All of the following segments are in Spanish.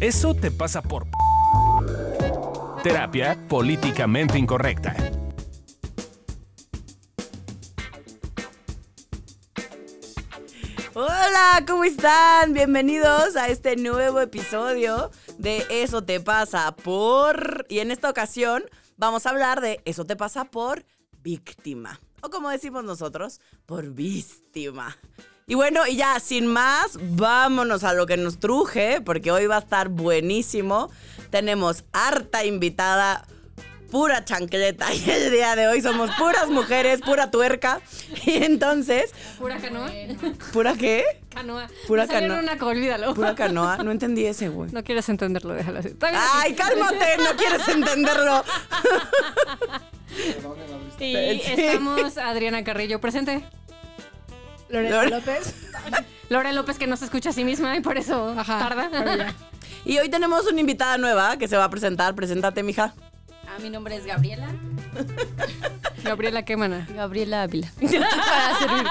Eso te pasa por... Terapia políticamente incorrecta. Hola, ¿cómo están? Bienvenidos a este nuevo episodio de Eso te pasa por... Y en esta ocasión vamos a hablar de Eso te pasa por víctima. O como decimos nosotros, por víctima. Y bueno, y ya sin más, vámonos a lo que nos truje, porque hoy va a estar buenísimo. Tenemos harta invitada, pura chancleta, y el día de hoy somos puras mujeres, pura tuerca. Y entonces, Pura canoa. ¿pura qué? Canoa. Pura Me canoa. una, olvídalo. Pura canoa. No entendí ese, güey. No quieres entenderlo, déjalo así. Ay, cálmate, no quieres entenderlo. Y estamos Adriana Carrillo presente. Lorena Lore- López. Laura López que no se escucha a sí misma y por eso Ajá, tarda. Y hoy tenemos una invitada nueva que se va a presentar. Preséntate, mija. Ah, mi nombre es Gabriela. Gabriela Quemana. Gabriela Ávila. Para servirle.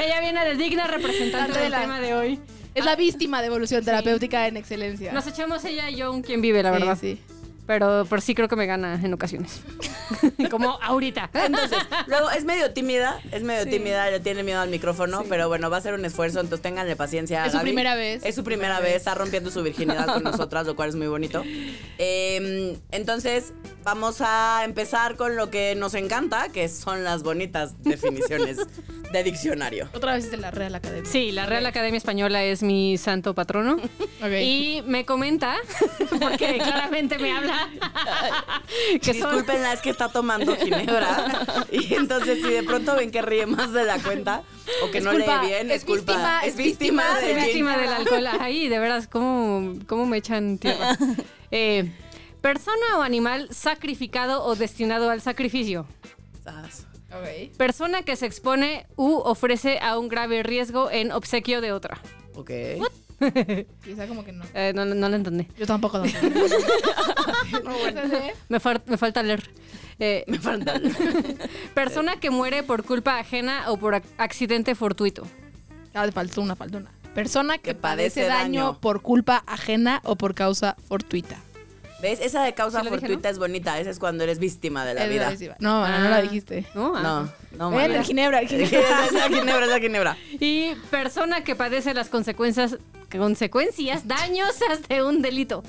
Ella viene de digna representante del tema de hoy. Es la víctima de evolución terapéutica en excelencia. Nos echamos ella y yo un quien vive, la Sí, verdad. Sí. Pero, pero sí creo que me gana en ocasiones. Como ahorita. Entonces, luego es medio tímida, es medio tímida, le tiene miedo al micrófono, pero bueno, va a ser un esfuerzo, entonces ténganle paciencia. Es su Gaby. primera vez. Es su primera vez, está rompiendo su virginidad con nosotras, lo cual es muy bonito. Eh, entonces, vamos a empezar con lo que nos encanta, que son las bonitas definiciones de diccionario. Otra vez es de la Real Academia. Sí, la Real Academia Española es mi santo patrono. Ok. Y me comenta, porque claramente me habla, que son, es que está tomando ginebra. Y entonces, si de pronto ven que ríe más de la cuenta o que Es no culpa- lee bien, es es culpa. víctima- es es víctima, víctima gin. víctima del alcohol. Ay, de veras, ¿cómo, cómo me echan tierra? Eh, persona o animal sacrificado o destinado al sacrificio. Sas. Ok. Persona que se expone u ofrece a un grave riesgo en obsequio de otra. Ok. Sí, sea, como que no. Eh, no, no, no lo entendí. Yo tampoco lo sé. no, bueno. Me, far- me falta leer. Eh, Me falta. persona que muere por culpa ajena o por ac- accidente fortuito. Ah, faltó una, faltó una. Persona que, Que padece padece daño, daño. por culpa ajena o por causa fortuita. ¿Ves? Esa de causa ¿Sí lo dije, fortuita es bonita. Esa es cuando eres víctima de la Es vida. gravísima. No, mana, no la dijiste. ¿No? Ah. No, no, el ginebra, el Es ginebra. la ginebra, es la ginebra. Y persona que padece las consecuencias, consecuencias dañosas de un delito.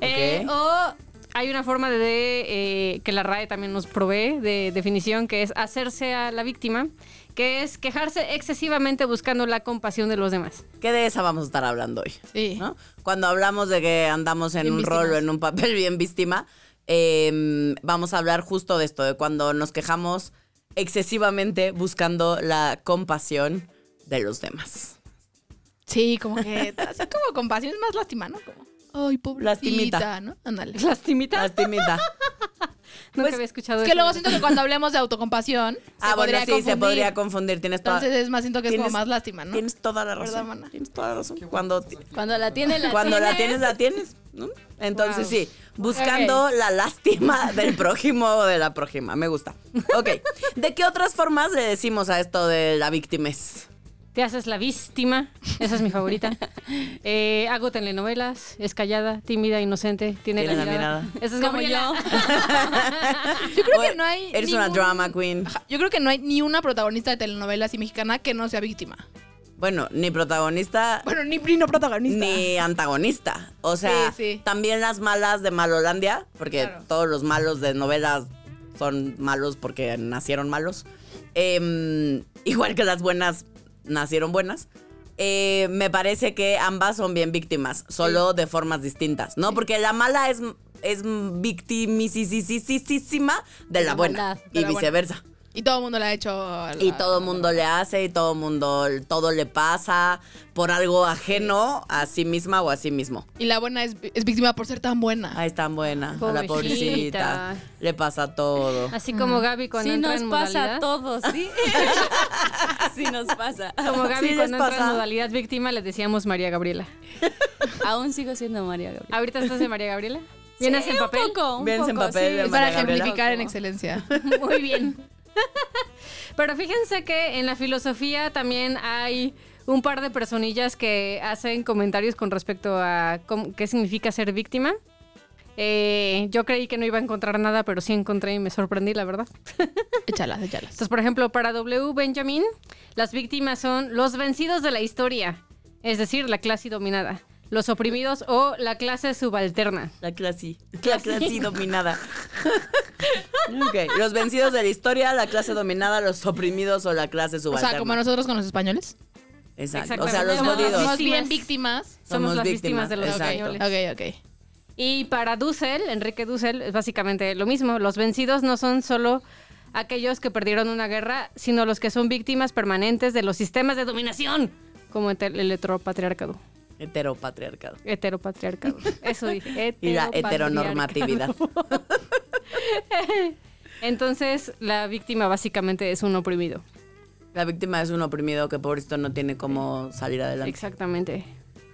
Eh, o hay una forma de, eh, que la RAE también nos provee de definición que es hacerse a la víctima, que es quejarse excesivamente buscando la compasión de los demás. Que de esa vamos a estar hablando hoy. Sí. ¿no? Cuando hablamos de que andamos en Bien un rol o en un papel bien víctima, eh, vamos a hablar justo de esto, de cuando nos quejamos excesivamente buscando la compasión de los demás. Sí, como que. Así como compasión es más lástima, ¿no? Como. Ay, pobrecita, Lastimita. ¿no? Ándale. Lastimita. Lastimita. Nunca Pues, había escuchado Es eso. que luego siento que cuando hablemos de autocompasión. ah, bueno, sí, se confundir. podría confundir. Tienes toda, Entonces es más, siento que es como tienes- más lástima, ¿no? tienes toda la ¿Verdad, razón. mana? Tienes toda la razón. Cuando, Cuando la tiene, la cuando la tienes. tienes, la tienes. ¿no? Entonces Wow. sí, buscando la lástima del prójimo o de la prójima. Me gusta. Ok. ¿De qué otras formas le decimos a esto de la víctimes? Te haces la víctima. Esa es mi favorita. Eh, hago telenovelas. Es callada, tímida, inocente. Tiene, Tiene la, la mirada. mirada. Esa es Como Gabriela. Yo creo que no hay. Eres una drama queen. Yo creo que no hay ni una protagonista de telenovelas y mexicana que no sea víctima. Bueno, ni protagonista Bueno, ni, ni no protagonista. ni antagonista. O sea, Sí, sí. también las malas de Malolandia, porque Claro. todos los malos de novelas son malos porque nacieron malos. Em, igual que las buenas nacieron buenas. Eh, me parece que ambas son bien víctimas, solo de formas distintas, ¿no? Porque la mala es, es de la la buena maldad, de y la buena. Y todo el mundo le ha hecho. a la- Y todo el mundo le hace y todo el mundo, todo le pasa por algo ajeno a sí misma o a sí mismo. Y la buena es, es víctima por ser tan buena. Ay, es tan buena. A la Pobrecita. pobrecita. Le pasa todo. Así como Gaby cuando Sí entra nos en pasa modalidad. a todos, ¿sí? Sí nos pasa. Como Gaby Sí les cuando entra pasa. en modalidad víctima le decíamos María Gabriela. Aún sigo siendo María Gabriela. ¿Ahorita estás de María Gabriela? ¿Vienes Sí, en papel? Un poco, un Vienes en poco, papel sí. para ejemplificar en excelencia. Muy bien. Pero fíjense que en la filosofía también hay un par de personillas que hacen comentarios con respecto a cómo- qué significa ser víctima. Eh, yo creí que no iba a encontrar nada, pero sí encontré y me sorprendí, la verdad. Échalas, échalas. Entonces, por ejemplo, para W. Benjamin, las víctimas son los vencidos de la historia, es decir, la clase dominada, los oprimidos o la clase subalterna. La clase. La clase dominada. Ok, Los vencidos de la historia, la clase dominada, los oprimidos o la clase O subalterna. sea, como nosotros con los españoles. Exacto. O sea, los Somos jodidos. Somos bien Víctimas. Somos, Somos las víctimas, víctimas, de los españoles. Ok, ok. Y para Dussel, Enrique Dussel, es básicamente lo mismo. Los vencidos no son solo aquellos que perdieron una guerra, sino los que son víctimas permanentes de los sistemas de dominación, como el el heteropatriarcado. Heteropatriarcado. Heteropatriarcado. Eso dije. Y la heteronormatividad. Entonces, la víctima básicamente es un oprimido. La víctima es un oprimido que por esto no tiene cómo salir adelante. Exactamente.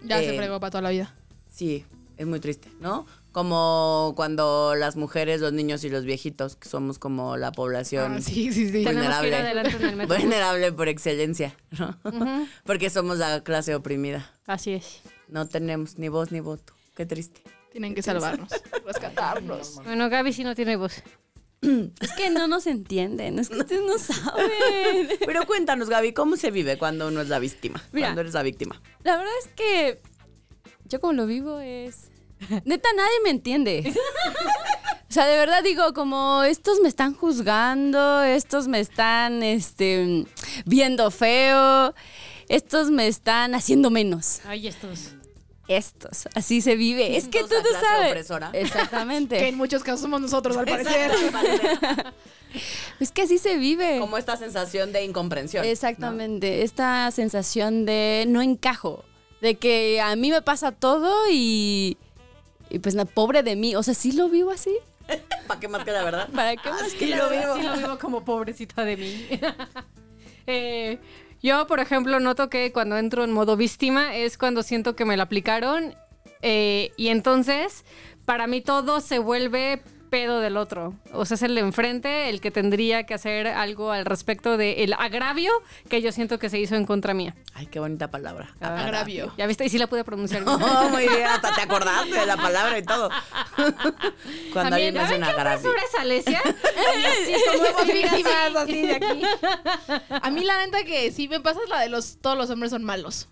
Ya Eh, se fregó para toda la vida. Sí, es muy triste, ¿no? Como cuando las mujeres, los niños y los viejitos, que somos como la población Ah, sí, sí, sí. Tenemos que ir vulnerable. adelante en el metro. vulnerable por excelencia, ¿no? Porque somos la clase oprimida. Así es. No tenemos ni voz ni voto. Qué triste. Tienen que salvarnos, rescatarnos. Bueno, Gaby sí no tiene voz. Es que no nos entienden, es que ustedes no saben. Pero cuéntanos, Gaby, ¿cómo se vive cuando uno es la víctima? Mira. Cuando eres la víctima. La verdad es que yo como lo vivo es... Neta, nadie me entiende. O sea, de verdad digo, como estos me están juzgando, estos me están este, viendo feo, estos me están haciendo menos. Ay, estos. Estos, así se vive. Es que tú no sabes. opresora. Que Exactamente. en muchos casos somos nosotros, al parecer. Es que así se vive. Como esta sensación de incomprensión. ¿no? Exactamente, esta sensación de no encajo, de que a mí me pasa todo y, y pues na- pobre de mí, o sea, sí lo vivo así. ¿Para qué más que la verdad? ¿Para qué más que lo vivo. Sí lo vivo como pobrecita de mí. Eh, yo, por ejemplo, noto que cuando entro en modo víctima es cuando siento que me la aplicaron eh, y entonces para mí todo se vuelve pedo del otro. O sea, es el de enfrente el que tendría que hacer algo al respecto del agravio que yo siento que se hizo en contra mía. Ay, qué bonita palabra. Agravio. ¿Ya viste? Y sí la pude pronunciar bien. Oh, muy bien, hasta te acordaste de la palabra y todo. Cuando alguien También, hace ¿saben un qué agravio. Alesia? Así como así de aquí. A mí la neta que sí me pasa es la de los todos los hombres son malos.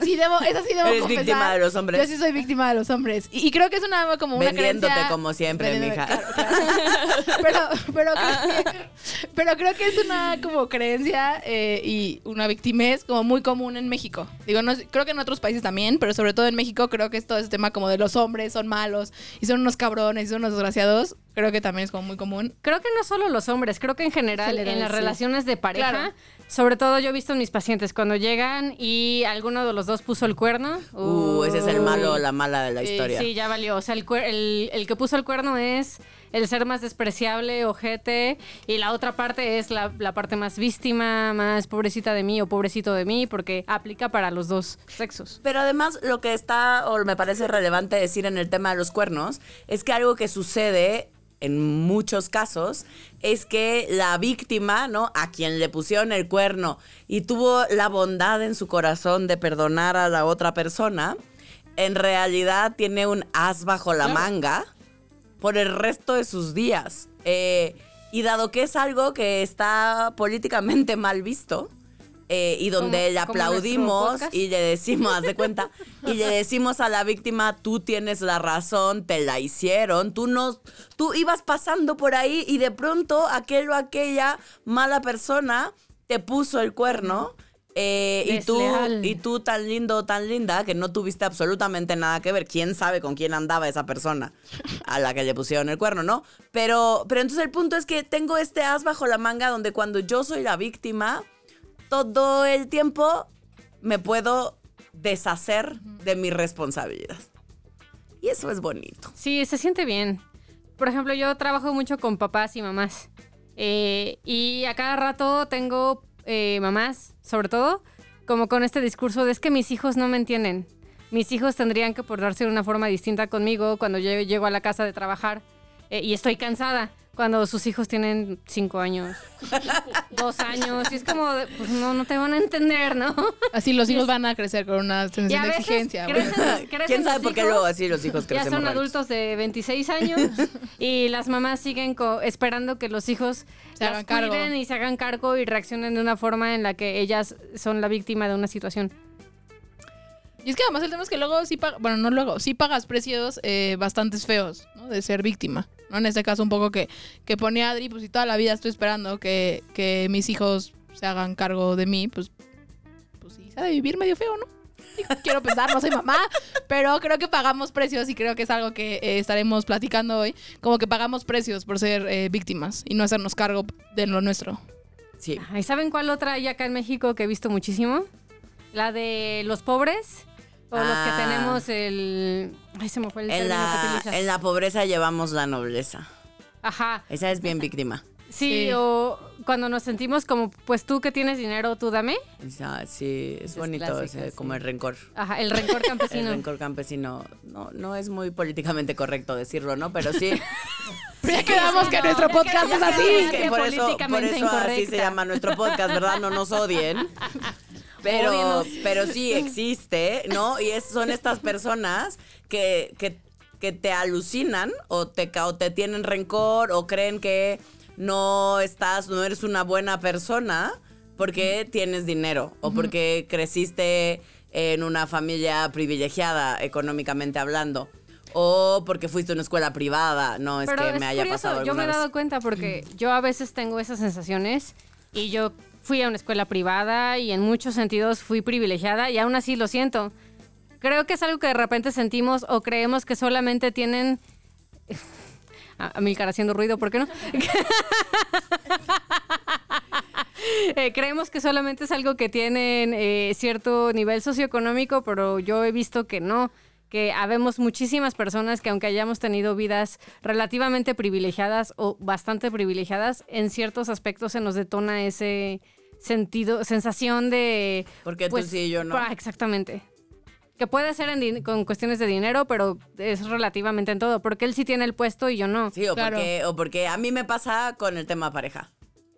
Sí debo, esa sí debo Eres confesar. víctima de los hombres. Yo sí soy víctima de los hombres. Y, y creo que es una como una Vendiéndote creencia- como siempre, mija. Claro, claro. pero, pero, creo que, pero creo que es una como creencia eh, y una victimez como muy común en México. Digo, no, creo que en otros países también, pero sobre todo en México creo que es todo ese tema como de los hombres son malos y son unos cabrones y son unos desgraciados. Creo que también es como muy común. Creo que no solo los hombres, creo que en general General, en las sí. relaciones de pareja, Claro. Sobre todo yo he visto en mis pacientes cuando llegan y alguno de los dos puso el cuerno. Uh, ese es el malo la mala de la historia. Sí, ya valió. O sea, el, cuer- el, el que puso el cuerno es el ser más despreciable, ojete, y la otra parte es la, la parte más víctima, más pobrecita de mí o pobrecito de mí, porque aplica para los dos sexos. Pero además lo que está, o me parece relevante decir en el tema de los cuernos, es que algo que sucede en muchos casos es que la víctima, ¿no? A quien le pusieron el cuerno y tuvo la bondad en su corazón de perdonar a la otra persona, en realidad tiene un as bajo la manga por el resto de sus días. Eh, y dado que es algo que está políticamente mal visto, eh, y donde le aplaudimos y le decimos, haz de cuenta, y le decimos a la víctima, tú tienes la razón, te la hicieron, tú no, tú ibas pasando por ahí y de pronto aquel o aquella mala persona te puso el cuerno. eh, y tú, y tú tan lindo tan linda que no tuviste absolutamente nada que ver. ¿Quién sabe con quién andaba esa persona a la que le pusieron el cuerno, no? Pero, pero entonces el punto es que tengo este as bajo la manga donde cuando yo soy la víctima, todo el tiempo me puedo deshacer de mi responsabilidad. Y eso es bonito. Sí, se siente bien. Por ejemplo, yo trabajo mucho con papás y mamás. Eh, y a cada rato tengo eh, mamás, sobre todo, como con este discurso de es que mis hijos no me entienden. Mis hijos tendrían que portarse de una forma distinta conmigo cuando yo llego a la casa de trabajar eh, y estoy cansada. Cuando sus hijos tienen cinco años, dos años, y es como, pues no, no te van a entender, ¿no? Así los hijos van a crecer con una sensación de exigencia. güey. crecen- crecen ¿Quién sabe por qué luego así los hijos Ya crecen son borrachos? adultos de 26 años y las mamás siguen co- esperando que los hijos Se las hagan cargo. cuiden y se hagan cargo y reaccionen de una forma en la que ellas son la víctima de una situación. Y es que además el tema es que luego sí pagas, bueno, no luego, sí pagas precios eh, bastantes feos, ¿no? De ser víctima, ¿no? En este caso un poco que, que pone Adri, pues si toda la vida estoy esperando que, que mis hijos se hagan cargo de mí, pues, pues sí, se ha de vivir medio feo, ¿no? Quiero pensar, no soy mamá, pero creo que pagamos precios y creo que es algo que eh, estaremos platicando hoy, como que pagamos precios por ser eh, víctimas y no hacernos cargo de lo nuestro. Sí. ¿Y saben cuál otra hay acá en México que he visto muchísimo? La de los pobres o los Ah. que tenemos el... Ay, se me fue el En término que la, utilizas. en la pobreza llevamos la nobleza. Ajá. Esa es bien víctima. Sí, Sí. o cuando nos sentimos como, pues tú que tienes dinero, tú dame. Esa, sí, es Es bonito, clásica, ese, como el rencor. Ajá, el rencor El campesino. rencor campesino. No, no es muy políticamente correcto decirlo, ¿no? Pero sí. Ya quedamos que nuestro podcast es que así. que por eso, por políticamente eso así se llama nuestro podcast, ¿verdad? No nos odien. Pero, pero sí existe, ¿no? Y es- son estas personas que, que, que te alucinan o te, o te tienen rencor o creen que no estás, no eres una buena persona porque tienes dinero o porque creciste en una familia privilegiada económicamente hablando. O porque fuiste a una escuela privada, no es Pero que es me haya curioso, pasado Yo me he vez. dado cuenta porque yo a veces tengo esas sensaciones y yo fui a una escuela privada y en muchos sentidos fui privilegiada y aún así lo siento. Creo que es algo que de repente sentimos o creemos que solamente tienen... A, Milcar haciendo ruido, ¿por qué no? Eh, creemos que solamente es algo que tienen eh, cierto nivel socioeconómico, pero yo he visto que no, que habemos muchísimas personas que aunque hayamos tenido vidas relativamente privilegiadas o bastante privilegiadas, en ciertos aspectos se nos detona ese sentido, sensación de... Porque tú sí y yo no. ah, exactamente. Que puede ser en con cuestiones de dinero, pero es relativamente en todo, porque él sí tiene el puesto y yo no. Sí, o, Claro. porque, o porque a mí me pasa con el tema pareja.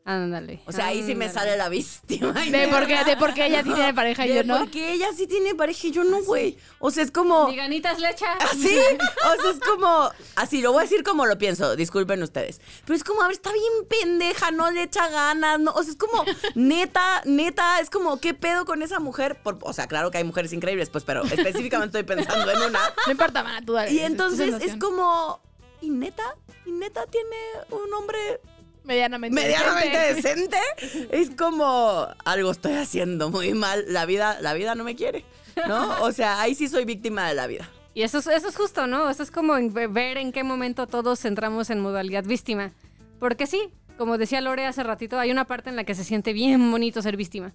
Ándale. O sea, ahí sí me sale la víctima. De por qué, de por qué ella tiene pareja y De yo no. Porque ella sí tiene pareja y yo no, güey. O sea, es como... Mi ganitas lecha. Así, o sea, es como, así, lo voy a decir como lo pienso, disculpen ustedes. Pero es como, a ver, está bien pendeja, no le echa ganas, no, o sea, es como, neta, neta, es como, ¿qué pedo con esa mujer? Por- o sea, claro que hay mujeres increíbles, pues, pero específicamente estoy pensando en una. No importa, mana, tú dale. Y entonces es como, ¿y neta? ¿Y neta tiene un hombre medianamente. medianamente decente. decente, es como algo estoy haciendo muy mal. La vida, la vida no me quiere, ¿no? O sea, ahí sí soy víctima de la vida. Y eso es, eso es justo, ¿no? Eso es como ver en qué momento todos entramos en modalidad víctima. Porque sí, como decía Lore hace ratito, hay una parte en la que se siente bien bonito ser víctima.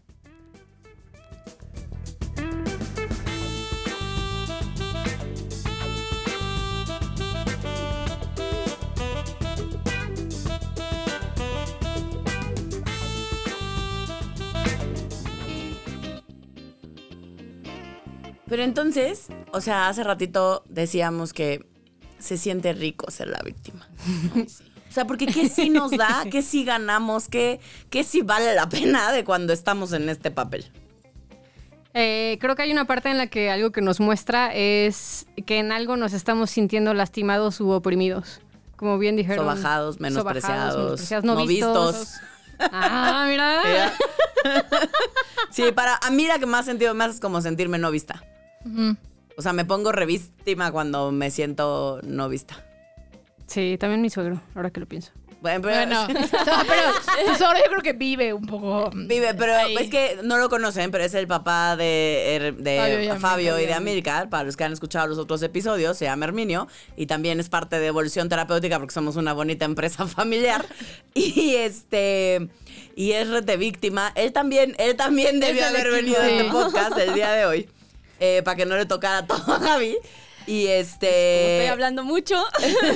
Pero entonces, o sea, hace ratito decíamos que se siente rico ser la víctima. O sea, porque ¿qué sí nos da? ¿Qué sí ganamos? ¿Qué, qué sí vale la pena de cuando estamos en este papel? Eh, creo que hay una parte en la que algo que nos muestra es que en algo nos estamos sintiendo lastimados u oprimidos. Como bien dijeron. Sobajados, menospreciados, menospreciados, no no, vistos. vistos. Ah, mira. Mira. Sí, para a mí la que más sentido me hace es como sentirme no vista. O sea, me pongo revíctima cuando me siento no vista. Sí, también mi suegro, ahora que lo pienso. Bueno, pero, Bueno, no, pero tu suegro yo creo que vive un poco. Vive, pero ahí. es que no lo conocen, pero es el papá de, Er- de Fabio y Fabio, Amilcar. y de Amilcar. Para los que han escuchado los otros episodios, se llama Herminio y también es parte de Evolución Terapéutica porque somos una bonita empresa familiar. Y este y es red de víctima. Él también, él también debió haber equipo. venido a este podcast el día de hoy eh, para que no le tocara todo a Javi. Y Como este estoy hablando mucho.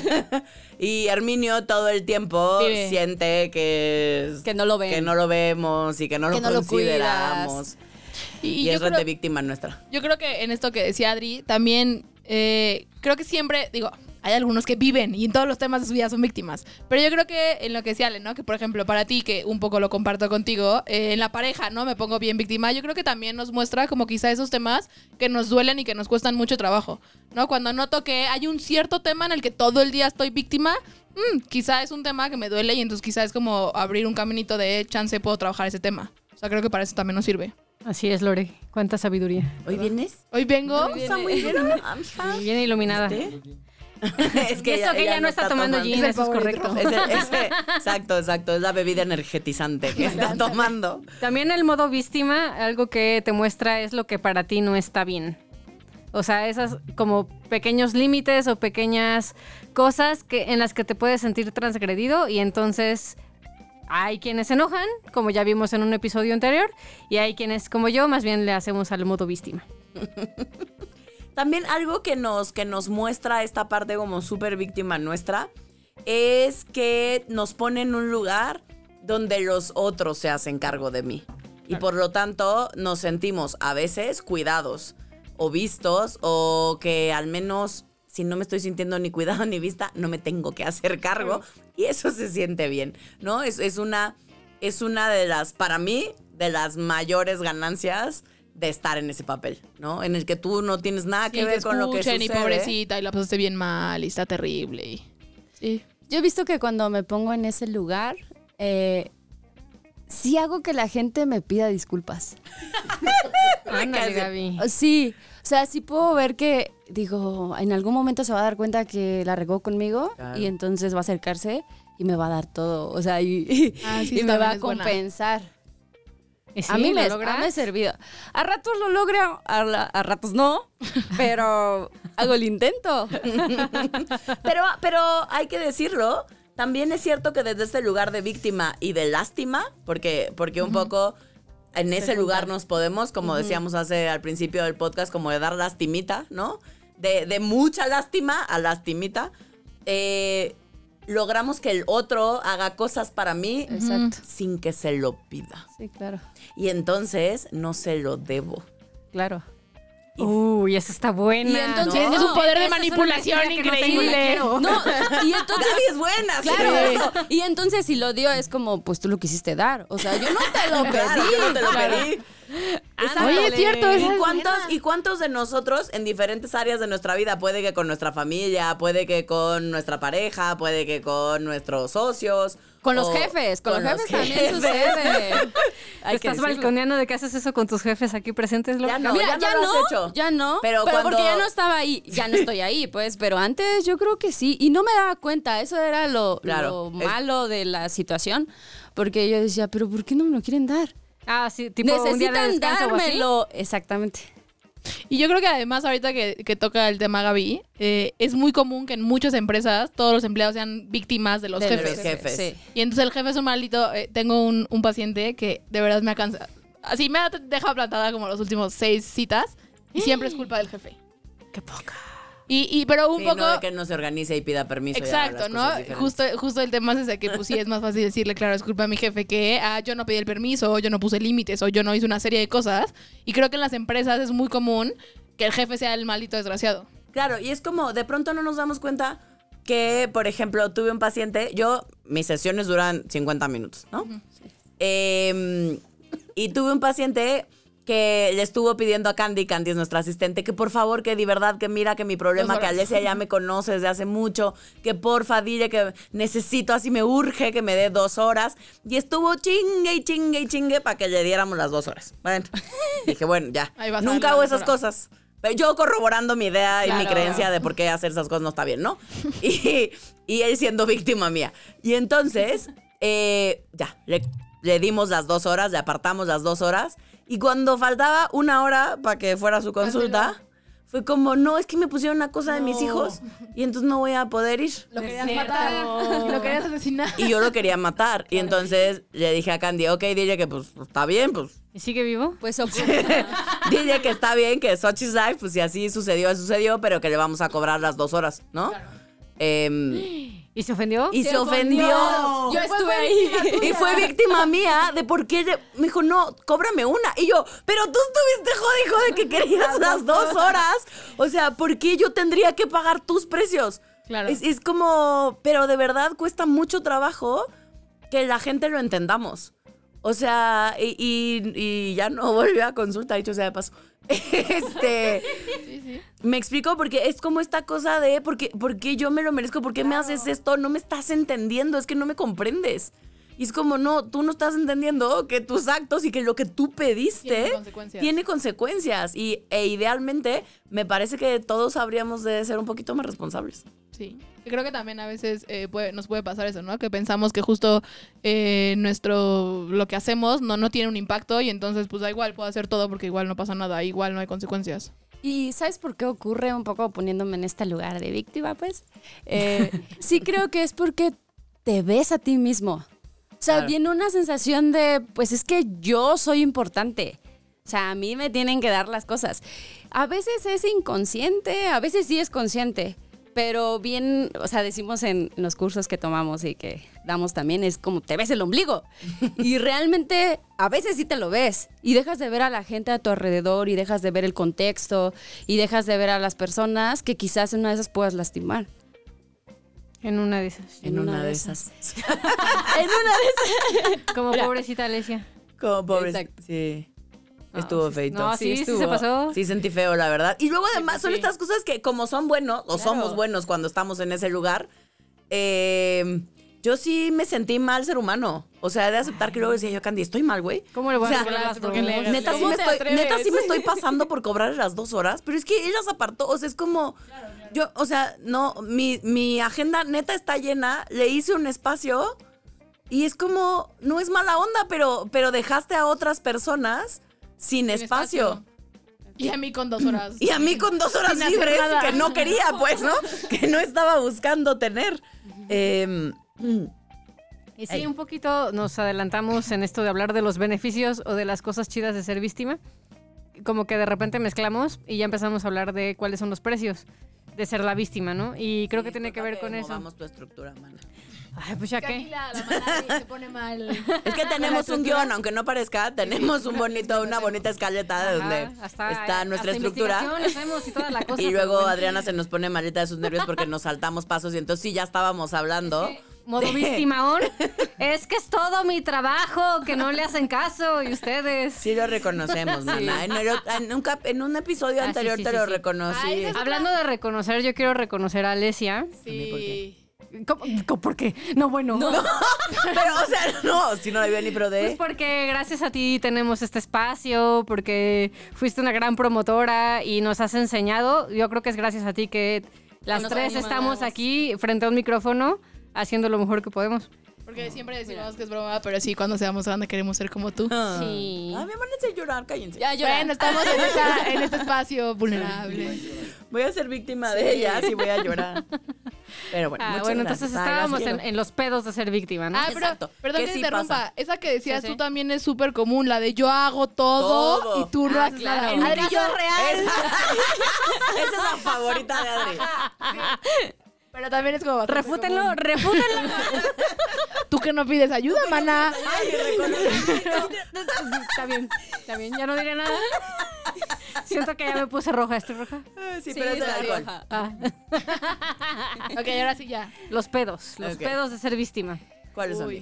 y Herminio todo el tiempo Vive. siente que Que no lo ven. que no lo vemos y que no Que lo no consideramos. Y, y es red de víctima nuestra. yo creo que en esto que decía Adri, también eh, creo que siempre, digo, hay algunos que viven y en todos los temas de su vida son víctimas. Pero yo creo que en lo que decía Ale, ¿no? Que por ejemplo, para ti, que un poco lo comparto contigo, eh, en la pareja, ¿no? Me pongo bien víctima. Yo creo que también nos muestra como quizá esos temas que nos duelen y que nos cuestan mucho trabajo, ¿no? Cuando noto que hay un cierto tema en el que todo el día estoy víctima, mm, quizá es un tema que me duele y entonces quizá es como abrir un caminito de chance, puedo trabajar ese tema. O sea, creo que para eso también nos sirve. Así es, Lore. Cuánta sabiduría. ¿Hoy vienes? Hoy vengo. Está muy bien. Bien iluminada. ¿Viste? es Y eso que ella no está tomando gin, Es el eso es correcto. Es el- es el- exacto, exacto. Es la bebida energetizante que está tomando. También el modo víctima, algo que te muestra es lo que para ti no está bien. O sea, esas como pequeños límites o pequeñas cosas que, en las que te puedes sentir transgredido y entonces hay quienes se enojan, como ya vimos en un episodio anterior, y hay quienes como yo más bien le hacemos al modo víctima. También algo que nos, que nos muestra esta parte como súper víctima nuestra es que nos pone en un lugar donde los otros se hacen cargo de mí. Y por lo tanto nos sentimos a veces cuidados o vistos o que al menos si no me estoy sintiendo ni cuidado ni vista, no me tengo que hacer cargo. Y eso se siente bien, ¿no? Es, es una, es una de las, para mí, de las mayores ganancias de estar en ese papel, ¿no? En el que tú no tienes nada que Sí, ver con lo que sucede. y pobrecita y la pasaste bien mal y está terrible. y- Sí. Yo he visto que cuando me pongo en ese lugar, eh, sí hago que la gente me pida disculpas. Ándale, Gaby. Oh, Sí, o sea, sí puedo ver que, digo, en algún momento se va a dar cuenta que la regó conmigo Claro. y entonces va a acercarse y me va a dar todo, o sea, y, Ah, sí, y me va a buena. Compensar. ¿Y sí, a mí lo me, ha me servido. A ratos lo logro, a, la- a ratos no, pero hago el intento. Pero, pero hay que decirlo, también es cierto que desde este lugar de víctima y de lástima, porque, porque un poco en ese lugar nos podemos, como decíamos hace al principio del podcast, como de dar lastimita, ¿no? De, de mucha lástima a lastimita. eh, logramos que el otro haga cosas para mí Exacto. sin que se lo pida. Sí, claro, Y entonces no se lo debo. claro. Uy, esa está buena. Y entonces- No, un poder de es manipulación no y increíble. No, y entonces Gaby es buena, sí. Claro. Y entonces si lo dio es como, pues tú lo quisiste dar. O sea, yo no te lo pedí. Claro, yo no te lo Claro. pedí. Oye, es cierto, ¿Y es cuántos. ¿Y cuántos de nosotros en diferentes áreas de nuestra vida? Puede que con nuestra familia, puede que con nuestra pareja, puede que con nuestros socios. Con los jefes, con, los jefes, también jefes. sucede. Te estás balconeando de que haces eso con tus jefes aquí presentes? Ya no, Mira, ya ya no no, lo has hecho. ya no, Pero pero, cuando- porque ya no estaba ahí, ya no estoy ahí, pues, pero antes yo creo que sí, y no me daba cuenta, eso era lo, Claro, lo es- malo de la situación, porque yo decía, pero ¿por qué no me lo quieren dar? Ah, sí, tipo un día de Necesitan descanso o así. dármelo, exactamente. Y yo creo que además ahorita que, que toca el tema Gaby, eh, es muy común que en muchas empresas todos los empleados sean víctimas de los De jefes. los jefes. Sí. Y entonces el jefe es un maldito. eh, tengo un, un paciente que de verdad me ha cansado. Así me ha dejado plantada como los últimos seis citas. Y siempre es culpa del jefe. Qué poca. Y, y pero un Sí, poco. no de que no se organice y pida permiso. Exacto, ¿no? Justo, justo el tema es ese que pues sí es más fácil decirle, claro, es culpa de mi jefe que ah, yo no pedí el permiso, o yo no puse límites, o yo no hice una serie de cosas. Y creo que en las empresas es muy común que el jefe sea el maldito desgraciado. Claro, y es como, de pronto no nos damos cuenta que, por ejemplo, tuve un paciente, yo, mis sesiones duran 50 minutos, ¿no? Eh, y tuve un paciente que le estuvo pidiendo a Candy, Candy es nuestra asistente, que por favor, que de verdad, que mira que mi problema, que. Alesia ya me conoce desde hace mucho, que porfa, dile que necesito, así me urge que me dé dos horas. Y estuvo chingue y chingue y chingue para que le diéramos las dos horas. Bueno, dije, bueno, ya. Nunca hago esas cosas. Yo corroborando mi idea y mi Claro. creencia de por qué hacer esas cosas no está bien, ¿no? Y, y él siendo víctima mía. Y entonces, eh, ya, le, le dimos las dos horas, le apartamos las dos horas. Y cuando faltaba una hora para que fuera su consulta, fue como, no, es que me pusieron una cosa de mis hijos y entonces no voy a poder ir. Lo querías cierto. matar. Lo querías asesinar. Y yo lo quería matar. Y entonces le dije a Candy, ok, dile que pues está bien, pues ¿Y sigue vivo? Pues ocu- Dile que está bien, que Such is life, pues si así sucedió, sucedió, pero que le vamos a cobrar las dos horas, ¿no? Em, ¿Y se ofendió? y se, ofendió. Yo estuve ahí. Y fue víctima mía de por qué me dijo, no, cóbrame una. Y yo, pero tú estuviste jodido de que querías las dos horas. O sea, ¿por qué yo tendría que pagar tus precios? Claro. Es, es como, pero de verdad cuesta mucho trabajo que la gente lo entendamos. O sea, y, y- y ya no volvió a consulta, dicho sea de paso. Este, Sí, sí. me explico porque es como esta cosa de, porque, porque yo me lo merezco? ¿Por qué me haces esto? No me estás entendiendo, es que no me comprendes. Y es como, no, tú no estás entendiendo que tus actos y que lo que tú pediste Tiene consecuencias. tiene consecuencias. Y, e idealmente, me parece que todos habríamos de ser un poquito más responsables. Sí. Creo que también a veces eh, puede- nos puede pasar eso, ¿no? Que pensamos que justo eh, nuestro lo que hacemos no, no tiene un impacto y entonces pues da igual, puedo hacer todo porque igual no pasa nada, igual no hay consecuencias. ¿Y sabes por qué ocurre un poco poniéndome en este lugar de víctima, pues? Eh, sí creo que es porque te ves a ti mismo. O sea, Claro. viene una sensación de, pues es que yo soy importante. O sea, a mí me tienen que dar las cosas. A veces es inconsciente, a veces sí es consciente. Pero bien, o sea, decimos en los cursos que tomamos y que damos también, es como te ves el ombligo. Y realmente a veces sí te lo ves. Y dejas de ver a la gente a tu alrededor y dejas de ver el contexto y dejas de ver a las personas que quizás en una de esas puedas lastimar. En una de esas. En, una, de esas. En una de esas. Como pobrecita Alesia. Como pobre. Exacto. Sí. No, Estuvo sí- feito. No, Sí, sí, sí, se estuvo. pasó. Sí sentí feo, la verdad. Y luego además son sí. estas cosas que como son buenos, o Claro. somos buenos cuando estamos en ese lugar, eh, yo sí me sentí mal ser humano. O sea, de aceptar que luego decía yo, Candy, estoy mal, güey. ¿Cómo le voy O sea, a porque le- Neta sí, ¿Cómo me estoy, atreves? neta sí me estoy pasando por cobrar las dos horas, pero es que ella se apartó, o sea, es como, yo, o sea, no, mi, mi agenda neta está llena, le hice un espacio y es como, no es mala onda, pero, pero dejaste a otras personas sin, espacio. Y a mí con dos horas. Y a mí con dos horas libres nada. que no quería, pues, ¿no? Que no estaba buscando tener. Em, Y sí, un poquito nos adelantamos en esto de hablar de los beneficios o de las cosas chidas de ser víctima. Como que de repente mezclamos y ya empezamos a hablar de cuáles son los precios de ser la víctima, ¿no? Y creo que tiene que ver con eso. Vamos tu estructura, mana. Ay, pues ya Que aquí la, la mala se pone mal. Es que tenemos un guion, aunque no parezca, tenemos un bonito, una bonita escaleta de donde hasta- está nuestra hasta estructura. hacemos y toda la cosa, Y pero luego bueno. Adriana se nos pone malita de sus nervios porque nos saltamos pasos y entonces sí ya estábamos hablando. Modo víctima Es que es todo mi trabajo, que no le hacen caso y ustedes. Sí lo reconocemos, mana. En, el- en un, cap- en un episodio Ah, anterior sí, te sí, lo sí. reconocí. Ay, es Hablando de reconocer, yo quiero reconocer a Alesia. Sí. ¿Cómo- cómo- ¿Por qué? No, bueno. Pero, o sea, no, si no la había ni pro de. Pues porque gracias a ti tenemos este espacio, porque fuiste una gran promotora y nos has enseñado. Yo creo que es gracias a ti que las nos tres animamos. estamos aquí frente a un micrófono haciendo lo mejor que podemos. Porque siempre decimos que es broma, pero sí, cuando seamos grandes queremos ser como tú. Ah. Sí. Ay, me van a hacer llorar, cállense. Ya llora. Bueno, estamos en, esta- en este espacio vulnerable. Voy a ser víctima de ellas y voy a llorar. Pero bueno, Ah, muchas bueno, gracias. entonces estábamos en, los pedos de ser víctima, ¿no? Ah, pero, Exacto. perdón Que que sí interrumpa. pasa. Esa que decías Sí, tú también es súper común, la de yo hago todo, Todo. y tú no Ah, haces claro. nada. En Adri, caso yo- real. Esa es la favorita de Adri. Pero también es como Refútenlo, común. refútenlo. Tú que no pides ayuda, mana. Ay, está bien, está bien, ya no diré nada. Siento que ya me puse roja, estoy roja. Sí, pero es está alcohol. roja. Ah, Ok, ahora sí ya. los pedos, los pedos de ser víctima. ¿Cuáles son?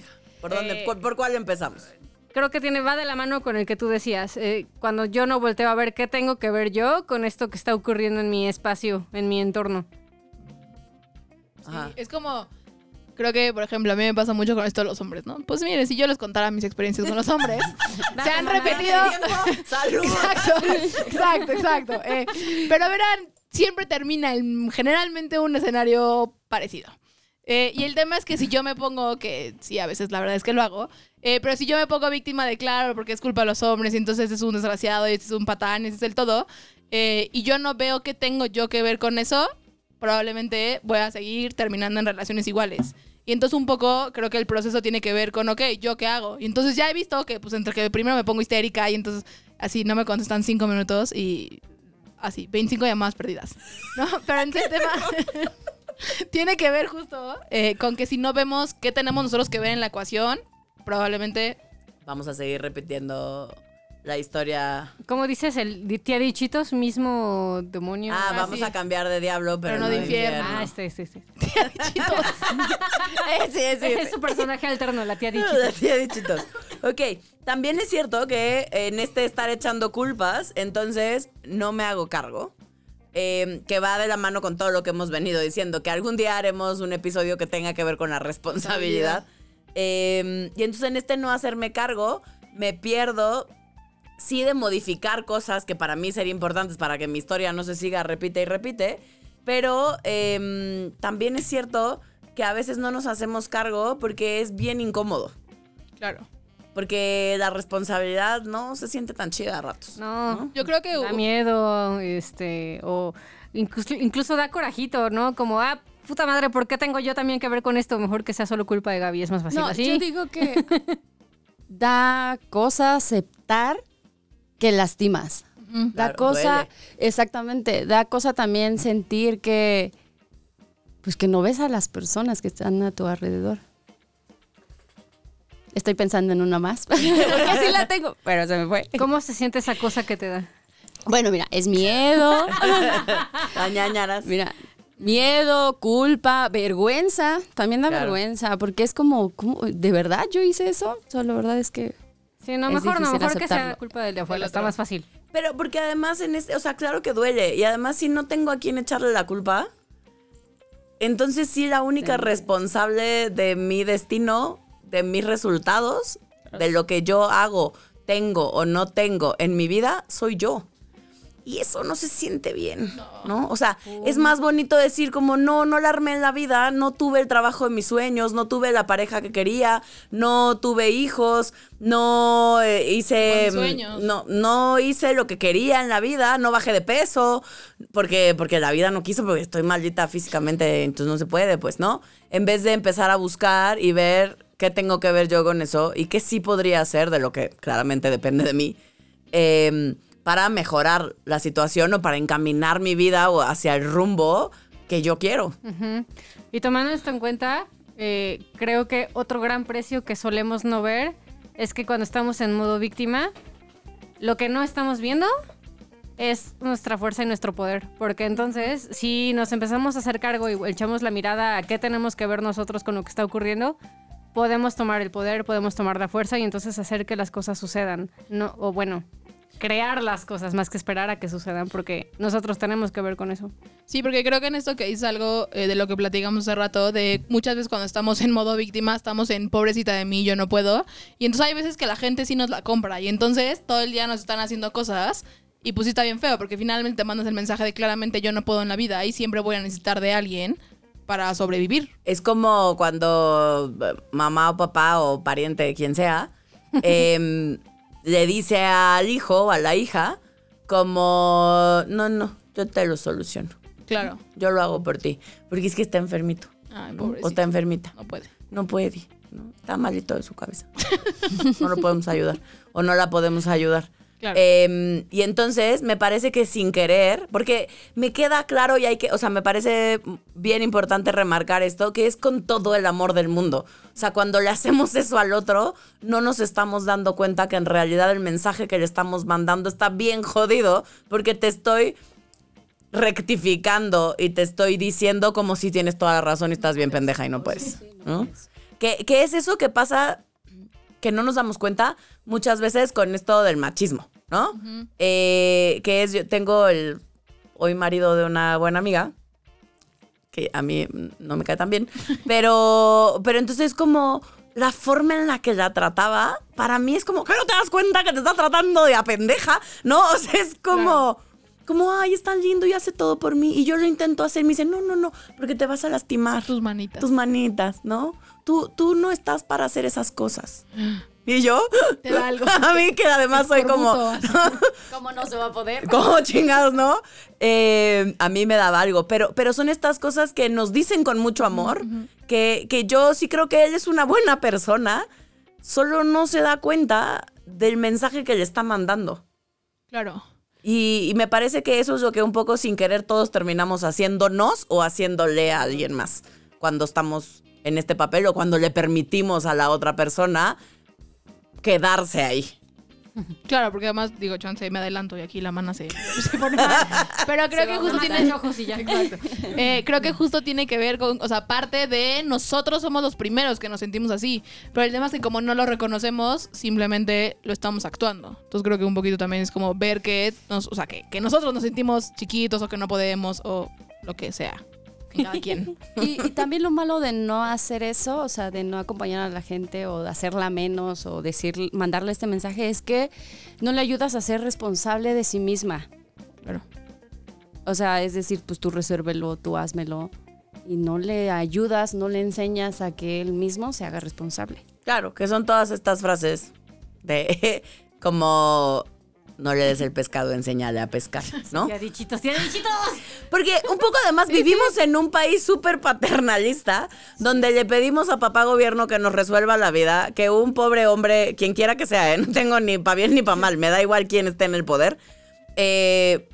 ¿Por, dónde, Eh, por, por cuál empezamos? Creo que tiene, va de la mano con el que tú decías. eh, cuando yo no volteo a ver qué tengo que ver yo con esto que está ocurriendo en mi espacio, en mi entorno. Ajá. Es como, creo que, por ejemplo, a mí me pasa mucho con esto de los hombres, ¿no? Pues miren, si yo les contara mis experiencias con los hombres, se han repetido... ¡Salud! Exacto, exacto, exacto. eh. pero verán, siempre termina en generalmente un escenario parecido. Eh, y el tema es que si yo me pongo, que sí, a veces la verdad es que lo hago, eh, pero si yo me pongo víctima de claro, porque es culpa de los hombres, y entonces es un desgraciado, y este es un patán, y este es el todo, eh, y yo no veo qué tengo yo que ver con eso, probablemente voy a seguir terminando en relaciones iguales. Y entonces un poco creo que el proceso tiene que ver con, ok, ¿yo qué hago? Y entonces ya he visto que pues entre que primero me pongo histérica y entonces así no me contestan cinco minutos y así, 25 llamadas perdidas. ¿No? Pero en ese tema tiene que ver justo eh, con que si no vemos qué tenemos nosotros que ver en la ecuación, probablemente... Vamos a seguir repitiendo la historia. ¿Cómo dices? El tía Dichitos, mismo demonio. Ah, vamos sí. a cambiar de diablo, pero, Pero no no de de infierno. infierno. Ah, este, este, este. Eh, sí, sí, Es su personaje alterno, la tía La Dichitos. tía Dichitos. Ok, también es cierto que en este estar echando culpas, entonces no me hago cargo. eh, que va de la mano con todo lo que hemos venido diciendo, que algún día haremos un episodio que tenga que ver con la responsabilidad. Eh, y entonces en este no hacerme cargo, me pierdo, sí de modificar cosas que para mí serían importantes para que mi historia no se siga repite y repite, pero eh, también es cierto que a veces no nos hacemos cargo porque es bien incómodo. Claro. Porque la responsabilidad no se siente tan chida a ratos. No, Yo creo que da miedo, este, o incluso, incluso da corajito, ¿no? Como, ah, puta madre, ¿por qué tengo yo también que ver con esto? Mejor que sea solo culpa de Gaby, es más fácil No, así. yo digo que da cosa aceptar que lastimas. Da Claro, cosa, duele. exactamente, da cosa también sentir que, pues que no ves a las personas que están a tu alrededor. Estoy pensando en una más, porque así la tengo, pero se me fue. ¿Cómo se siente esa cosa que te da? Bueno, mira, es miedo, La ñañaras. mira, miedo, culpa, vergüenza, también da Claro. vergüenza, porque es como, ¿cómo? ¿de verdad yo hice eso? O sea, la verdad es que Sí, no, Es mejor no, mejor que sea aceptarlo. culpa del de afuera, está más fácil. Pero porque además en este, o sea, claro que duele. Y además si no tengo a quién echarle la culpa, entonces sí la única responsable de mi destino, de mis resultados, de lo que yo hago, tengo o no tengo en mi vida, soy yo. Y eso no se siente bien, ¿no? O sea, es más bonito decir como, no, no la armé en la vida, no tuve el trabajo de mis sueños, no tuve la pareja que quería, no tuve hijos, no eh, hice... Con sueños. No, no hice lo que quería en la vida, no bajé de peso, porque, porque la vida no quiso, porque estoy maldita físicamente, entonces no se puede, pues, ¿no? En vez de empezar a buscar y ver qué tengo que ver yo con eso y qué sí podría hacer, de lo que claramente depende de mí, eh, para mejorar la situación o para encaminar mi vida o hacia el rumbo que yo quiero. Y tomando esto en cuenta, eh, creo que otro gran precio que solemos no ver es que cuando estamos en modo víctima, lo que no estamos viendo es nuestra fuerza y nuestro poder. Porque entonces, si nos empezamos a hacer cargo y echamos la mirada a qué tenemos que ver nosotros con lo que está ocurriendo, podemos tomar el poder, podemos tomar la fuerza y entonces hacer que las cosas sucedan. No, o bueno, crear las cosas más que esperar a que sucedan, porque nosotros tenemos que ver con eso. Sí, porque creo que en esto que dices algo eh, de lo que platicamos hace rato, de muchas veces cuando estamos en modo víctima, estamos en pobrecita de mí, yo no puedo. Y entonces hay veces que la gente sí nos la compra. Y entonces todo el día nos están haciendo cosas. Y pues sí está bien feo, porque finalmente te mandas el mensaje de claramente yo no puedo en la vida y siempre voy a necesitar de alguien para sobrevivir. Es como cuando eh, mamá o papá o pariente, quien sea, em, le dice al hijo o a la hija como, no, no, yo te lo soluciono. Claro. Yo lo hago por ti. Porque es que está enfermito. Ay, ¿no? O está enfermita. No puede. No puede. ¿no? Está malito de su cabeza. no lo podemos ayudar. O no la podemos ayudar. Claro. Eh, y entonces me parece que sin querer, porque me queda claro y hay que, o sea, me parece bien importante remarcar esto, que es con todo el amor del mundo. O sea, cuando le hacemos eso al otro, no nos estamos dando cuenta que en realidad el mensaje que le estamos mandando está bien jodido, porque te estoy rectificando y te estoy diciendo como si tienes toda la razón y estás bien pendeja y no puedes. ¿no? ¿Qué, qué es eso que pasa que no nos damos cuenta muchas veces con esto del machismo, ¿no? Eh, que es, yo tengo el hoy marido de una buena amiga, que a mí no me cae tan bien, pero, pero entonces como la forma en la que la trataba, para mí es como, que no te das cuenta que te está tratando de a pendeja, ¿no? O sea, es como... Como, ay, es tan lindo y hace todo por mí. Y yo lo intento hacer. Y me dice, no, no, no, porque te vas a lastimar Tus manitas. tus manitas, ¿no? Tú, tú no estás para hacer esas cosas. Y yo, Te da algo. a mí que además soy como. ¿Cómo no se va a poder? como chingados, ¿no? Eh, a mí me daba algo, pero, pero son estas cosas que nos dicen con mucho amor, que, que yo sí creo que él es una buena persona, solo no se da cuenta del mensaje que le está mandando. Claro. Y, y me parece que eso es lo que un poco sin querer todos terminamos haciéndonos o haciéndole a alguien más cuando estamos en este papel o cuando le permitimos a la otra persona quedarse ahí. Claro, porque además, digo, chance, me adelanto y aquí la mana se, se pone mal. Pero creo que justo tiene... ojos y ya. Eh, creo que justo tiene que ver con, o sea, parte de nosotros somos los primeros que nos sentimos así. Pero el tema es que como no lo reconocemos, simplemente lo estamos actuando. Entonces creo que un poquito también es como ver que, nos, o sea, que, que nosotros nos sentimos chiquitos o que no podemos o lo que sea. Cada quien. Y, y también lo malo de no hacer eso, o sea, de no acompañar a la gente o de hacerla menos o decir, mandarle este mensaje, es que no le ayudas a ser responsable de sí misma. Claro. O sea, es decir, pues tú resuélvelo, tú házmelo. Y no le ayudas, no le enseñas a que él mismo se haga responsable. Claro, que son todas estas frases de como no le des el pescado, enséñale a pescar, ¿no? Dichitos, dichitos. Porque un poco además vivimos en un país súper paternalista, donde le pedimos a papá gobierno que nos resuelva la vida, que un pobre hombre, quien quiera que sea, ¿eh? no tengo ni para bien ni para mal, me da igual quién esté en el poder, eh,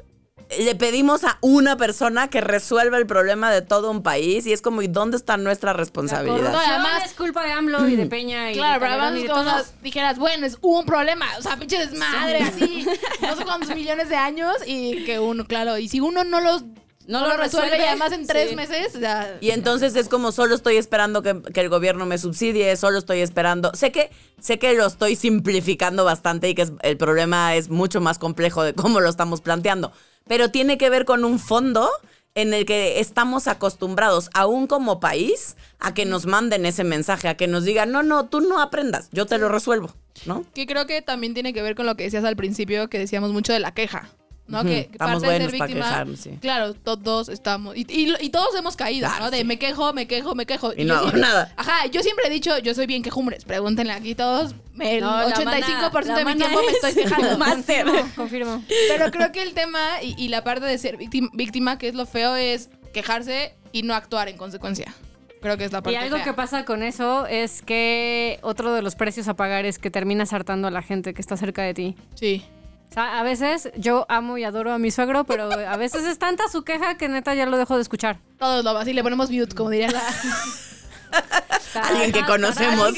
le pedimos a una persona que resuelva el problema de todo un país y es como, ¿y dónde está nuestra responsabilidad? No, además- es culpa de AMLO y de Peña y Claro, pero además de como todos. dijeras, bueno, es un problema, o sea, pinche desmadre así, no sé cuántos millones de años y que uno, claro, y si uno no los no, lo resuelve, y además en tres sí. meses, ya, Y entonces es como solo estoy esperando que, que el gobierno me subsidie, solo estoy esperando. Sé que, sé que lo estoy simplificando bastante y que es- el problema es mucho más complejo de cómo lo estamos planteando. Pero tiene que ver con un fondo en el que estamos acostumbrados, aún como país, a que nos manden ese mensaje, a que nos digan, no, no, tú no aprendas, yo te lo resuelvo, ¿no? que creo que también tiene que ver con lo que decías al principio, que decíamos mucho de la queja. ¿No? Que estamos parte de ser para víctima, quejarnos, sí. claro, todos estamos, y, y- y todos hemos caído, Claro, ¿no? De sí. me quejo, me quejo, me quejo. Y yo no hago siempre- nada. Ajá, yo siempre he dicho, yo soy bien quejumbres, pregúntenle aquí todos, el No, la 85% mana- de mi tiempo me es estoy quejando. máster. Confirmo. Pero creo que el tema y, y la parte de ser víctima, víctima, que es lo feo, es quejarse y no actuar en consecuencia. Creo que es la parte Y algo fea. que pasa con eso es que otro de los precios a pagar es que terminas hartando a la gente que está cerca de ti. Sí. O sea, a veces yo amo y adoro a mi suegro, pero a veces es tanta su queja que neta ya lo dejo de escuchar. Todos lo así le ponemos mute, como diría la. Alguien que conocemos.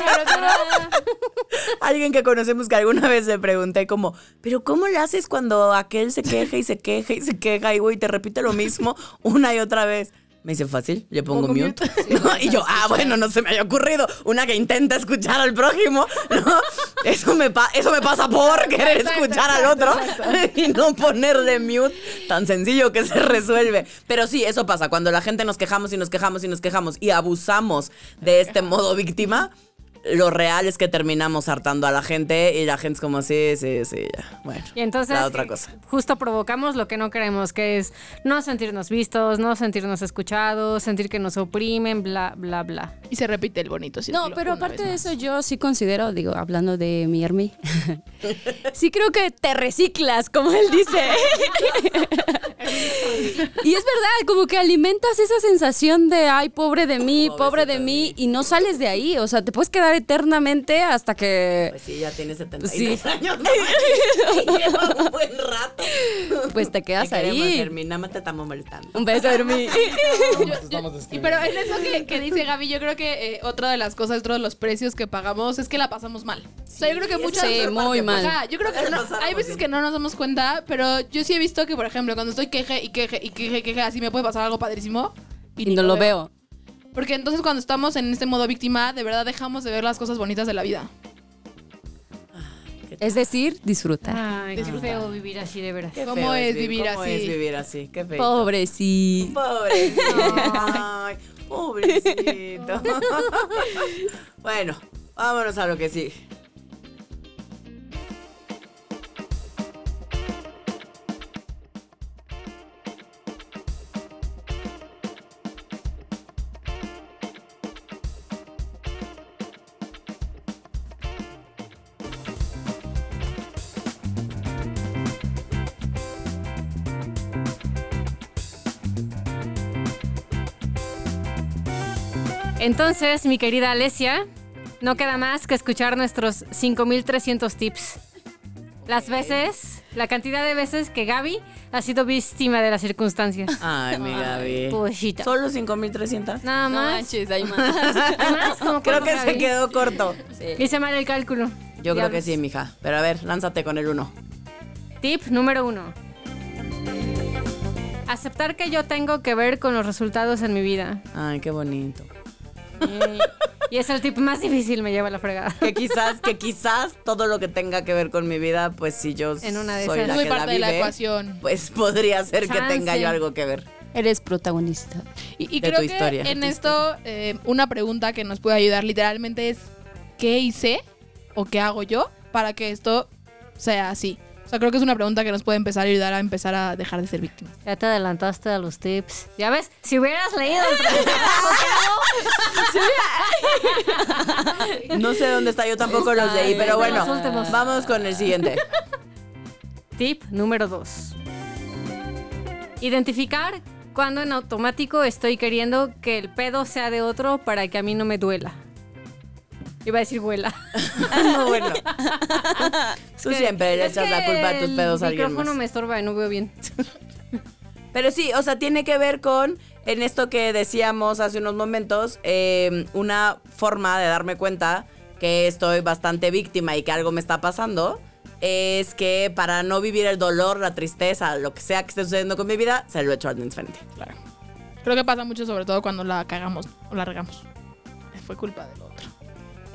Alguien que conocemos que alguna vez le pregunté como, pero ¿cómo le haces cuando aquel se queja y se queja y se queja y güey te repite lo mismo una y otra vez? Me dice fácil, le pongo, Pongo mute. ¿no? Y yo, ah, bueno, no se me haya ocurrido. Una que intenta escuchar al prójimo, ¿no? Eso me, pa- eso me pasa por querer Exacto, escuchar al exacto, otro y no ponerle mute. Tan sencillo que se resuelve. Pero sí, eso pasa. Cuando la gente nos quejamos y nos quejamos y nos quejamos y abusamos de este modo víctima, lo real es que terminamos hartando a la gente y la gente es como, sí, sí, sí, ya. Bueno, Y entonces la otra cosa. justo provocamos lo que no queremos, que es no sentirnos vistos, no sentirnos escuchados, sentir que nos oprimen, bla, bla, bla. Y se repite el bonito círculo. No, pero aparte de eso, yo sí considero, digo, hablando de mi Hermi, sí creo que te reciclas, como él dice. y es verdad, como que alimentas esa sensación de, ay, pobre de mí, pobre de mí, y no sales de ahí. O sea, te puedes quedar eternamente hasta que, Pues sí, ya tiene 72 Sí. años. Y lleva un buen rato. pues te quedas Te ahí. Hermi, nada más te estamos molestando. Un beso, Hermi. Y pero en eso que, que dice Gaby, yo creo que eh, otra de las cosas, otro de los precios que pagamos es que la pasamos mal. o sea, yo creo que muchas Sí, muy mal. Yo creo que no- hay veces que no nos damos cuenta, pero yo sí he visto que, por ejemplo, cuando estoy queje y queje y queje y queje, así me puede pasar algo padrísimo. Y ni no lo veo. Porque entonces cuando estamos en este modo víctima, de verdad dejamos de ver las cosas bonitas de la vida. Es decir, disfruta. Ay, qué feo vivir así de veras. Qué ¿Cómo feo es vivir ¿Cómo así? es vivir así? Qué feo. Pobrecito. Pobrecito. Ay, pobrecito. bueno, vámonos a lo que sigue. Entonces, mi querida Alesia, no queda más que escuchar nuestros 5300 tips. Las veces, la cantidad de veces que Gaby ha sido víctima de las circunstancias. Ay, mi Gaby. Pobrecita. ¿Solo 5300? Nada No más. manches, hay más. Nada más, como Creo que se quedó corto. Hice mal el cálculo. Yo creo que sí, mija. Pero a ver, lánzate con el uno. Tip número uno. Aceptar que yo tengo que ver con los resultados en mi vida. Ay, qué bonito. Y, y es el tip más difícil, me lleva a la fregada. Que quizás, que quizás todo lo que tenga que ver con mi vida, pues si yo En una de soy esas. la Muy que parte la de la ecuación. pues podría ser que tenga yo algo que ver. Eres protagonista. Y, y De creo tu que historia, de en esto eh, una pregunta que nos puede ayudar literalmente es ¿qué hice o qué hago yo para que esto sea así? O sea, creo que es una pregunta que nos puede empezar a ayudar a empezar a dejar de ser víctimas. Ya te adelantaste a los tips. Ya ves, si hubieras leído el No sé dónde está, yo tampoco Está los leí, ahí. pero bueno, vamos con el siguiente. Tip número 2. Identificar cuando en automático estoy queriendo que el pedo sea de otro para que a mí no me duela. Iba a decir vuela. No, bueno. Tú Que- siempre le echas la culpa a tus pedos a El alguien micrófono más. me estorba y no veo bien. Pero sí, o sea, tiene que ver con, en esto que decíamos hace unos momentos, eh, una forma de darme cuenta que estoy bastante víctima y que algo me está pasando, es que para no vivir el dolor, la tristeza, lo que sea que esté sucediendo con mi vida, se lo echo al de frente. Claro. Creo que pasa mucho sobre todo cuando la cagamos o la regamos. Fue culpa del otro.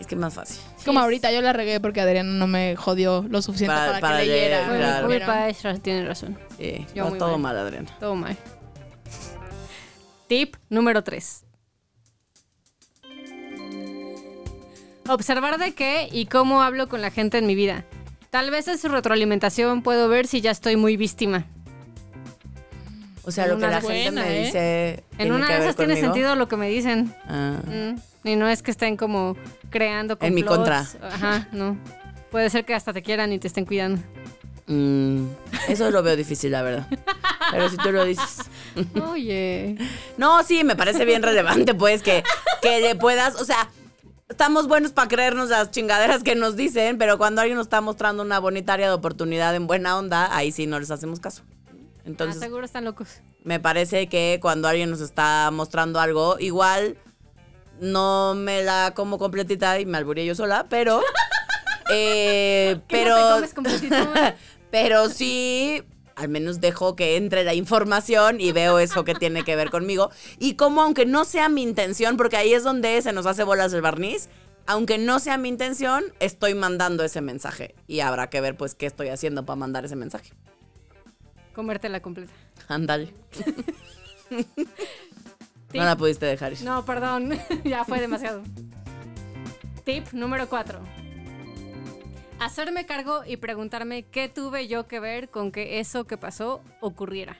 Es que más fácil. Es como ahorita yo la regué porque Adriana no me jodió lo suficiente Para- para, para que leer, leyera. Fue claro. mi culpa, Ezra tiene razón. Sí, Yo está muy todo mal. mal, Adriana. Todo mal. Tip número 3. Observar de qué y cómo hablo con la gente en mi vida. Tal vez en su retroalimentación puedo ver si ya estoy muy víctima. O sea, En lo que una la de- gente me ¿eh? dice. En tiene una que de ver esas tiene sentido lo que me dicen. Ah. Mm, Y no es que estén como creando En mi complots. contra. Ajá, no. Puede ser que hasta te quieran y te estén cuidando. Mm, eso lo veo difícil, la verdad. Pero si tú lo dices. Oye. No, sí, me parece bien relevante, pues, que, que le puedas, o sea, estamos buenos para creernos las chingaderas que nos dicen, pero cuando alguien nos está mostrando una bonita área de oportunidad en buena onda, ahí sí no les hacemos caso. Ah, Entonces, seguro están locos. me parece que cuando alguien nos está mostrando algo, igual no me la como completita y me alburé yo sola, pero... eh, ¿Qué pero... no comes? Pero sí, al menos dejo que entre la información y veo eso que tiene que ver conmigo. Y como aunque no sea mi intención, porque ahí es donde se nos hace bolas el barniz, aunque no sea mi intención, estoy mandando ese mensaje. Y habrá que ver pues qué estoy haciendo para mandar ese mensaje. Comértela completa. Ándale. Tip- No la pudiste dejar ir. No, perdón. ya fue demasiado. Tip número 4. Hacerme cargo y preguntarme qué tuve yo que ver con que eso que pasó ocurriera.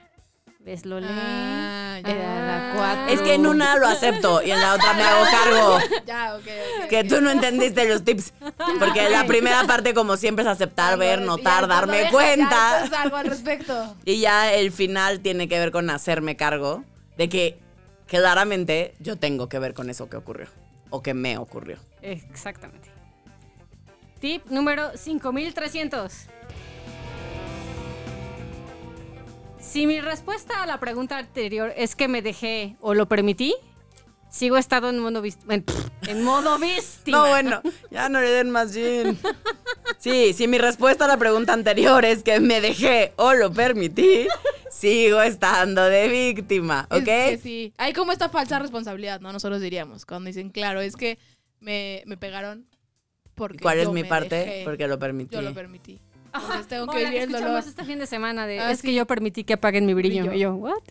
¿Ves, Lole? Ah, ya. La Ah. cuatro. Es que en una lo acepto y en la otra me hago cargo. Ya, ok, ok. Que tú no entendiste los tips. Porque la primera parte, como siempre, es aceptar, ver, notar, darme cuenta. Ya, algo al respecto. Y ya el final tiene que ver con hacerme cargo de que claramente yo tengo que ver con eso que ocurrió o que me ocurrió. Exactamente. Tip número 5300. Si mi respuesta a la pregunta anterior es que me dejé o lo permití, sigo estado en modo, vis- en, en modo víctima. No, bueno, ya no le den más gin. Sí, si mi respuesta a la pregunta anterior es que me dejé o lo permití, sigo estando de víctima, Es ¿ok? que sí. Hay como esta falsa responsabilidad, ¿no? Nosotros diríamos, cuando dicen, claro, es que me, me pegaron porque ¿Y ¿Cuál es mi me parte? dejé, Porque lo permití. yo lo permití. Ajá. Entonces tengo que vivir el escuchamos dolor. este fin de semana de Ah, es que yo permití que apaguen mi brillo. Brillo. Y yo, ¿what?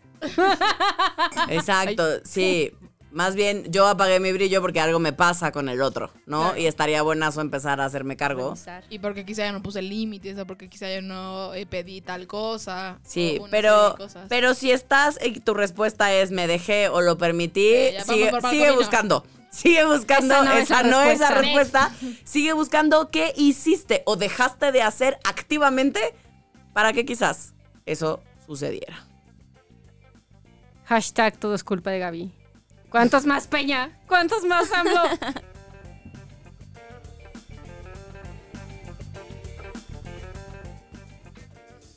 Exacto, sí. Más bien, yo apagué mi brillo porque algo me pasa con el otro, ¿no? Claro. Y estaría buenazo empezar a hacerme cargo. Y porque quizá yo no puse límites, o porque quizá yo no eh, pedí tal cosa. Sí, pero, pero si estás y tu respuesta es me dejé o lo permití, Eh, sigue, buscando. Sigue buscando, Esa no es esa la no es la respuesta. Sigue buscando qué hiciste o dejaste de hacer activamente para que quizás eso sucediera. Hashtag todo es culpa de Gaby. ¿Cuántos más Peña? ¿Cuántos más AMLO?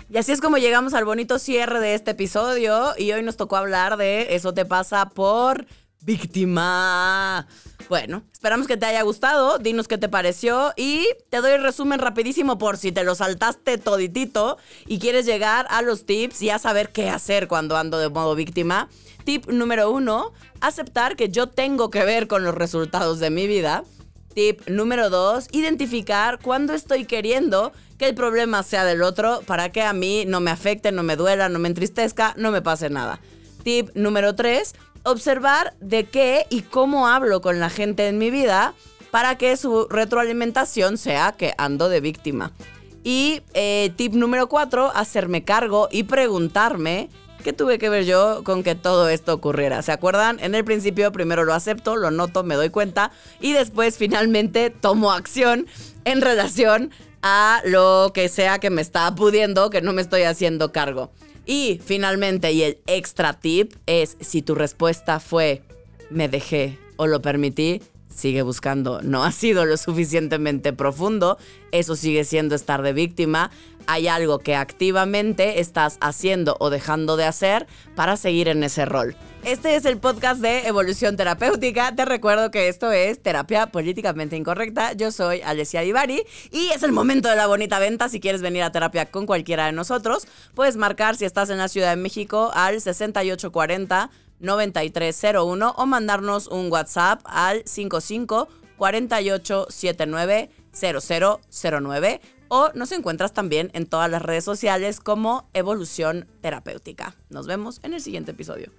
Y así es como llegamos al bonito cierre de este episodio y hoy nos tocó hablar de eso te pasa por víctima. Bueno, esperamos que te haya gustado, dinos qué te pareció y te doy el resumen rapidísimo por si te lo saltaste toditito y quieres llegar a los tips y a saber qué hacer cuando ando de modo víctima. Tip número uno, aceptar que yo tengo que ver con los resultados de mi vida. Tip número dos, identificar cuando estoy queriendo que el problema sea del otro para que a mí no me afecte, no me duela, no me entristezca, no me pase nada. Tip número tres, observar de qué y cómo hablo con la gente en mi vida para que su retroalimentación sea que ando de víctima. Y eh, tip número cuatro, hacerme cargo y preguntarme qué tuve que ver yo con que todo esto ocurriera. ¿Se acuerdan? En el principio primero lo acepto, lo noto, me doy cuenta y después finalmente tomo acción en relación a lo que sea que me está pudiendo, que no me estoy haciendo cargo. Y finalmente, y el extra tip es, si tu respuesta fue, me dejé o lo permití, sigue buscando. No ha sido lo suficientemente profundo, eso sigue siendo estar de víctima. Hay algo que activamente estás haciendo o dejando de hacer para seguir en ese rol. Este es el podcast de Evolución Terapéutica. Te recuerdo que esto es Terapia Políticamente Incorrecta. Yo soy Alessia Divari y es el momento de la bonita venta. Si quieres venir a terapia con cualquiera de nosotros, puedes marcar si estás en la Ciudad de México al 6840 9301 o mandarnos un WhatsApp al 55 48 79 0009 o nos encuentras también en todas las redes sociales como Evolución Terapéutica. Nos vemos en el siguiente episodio.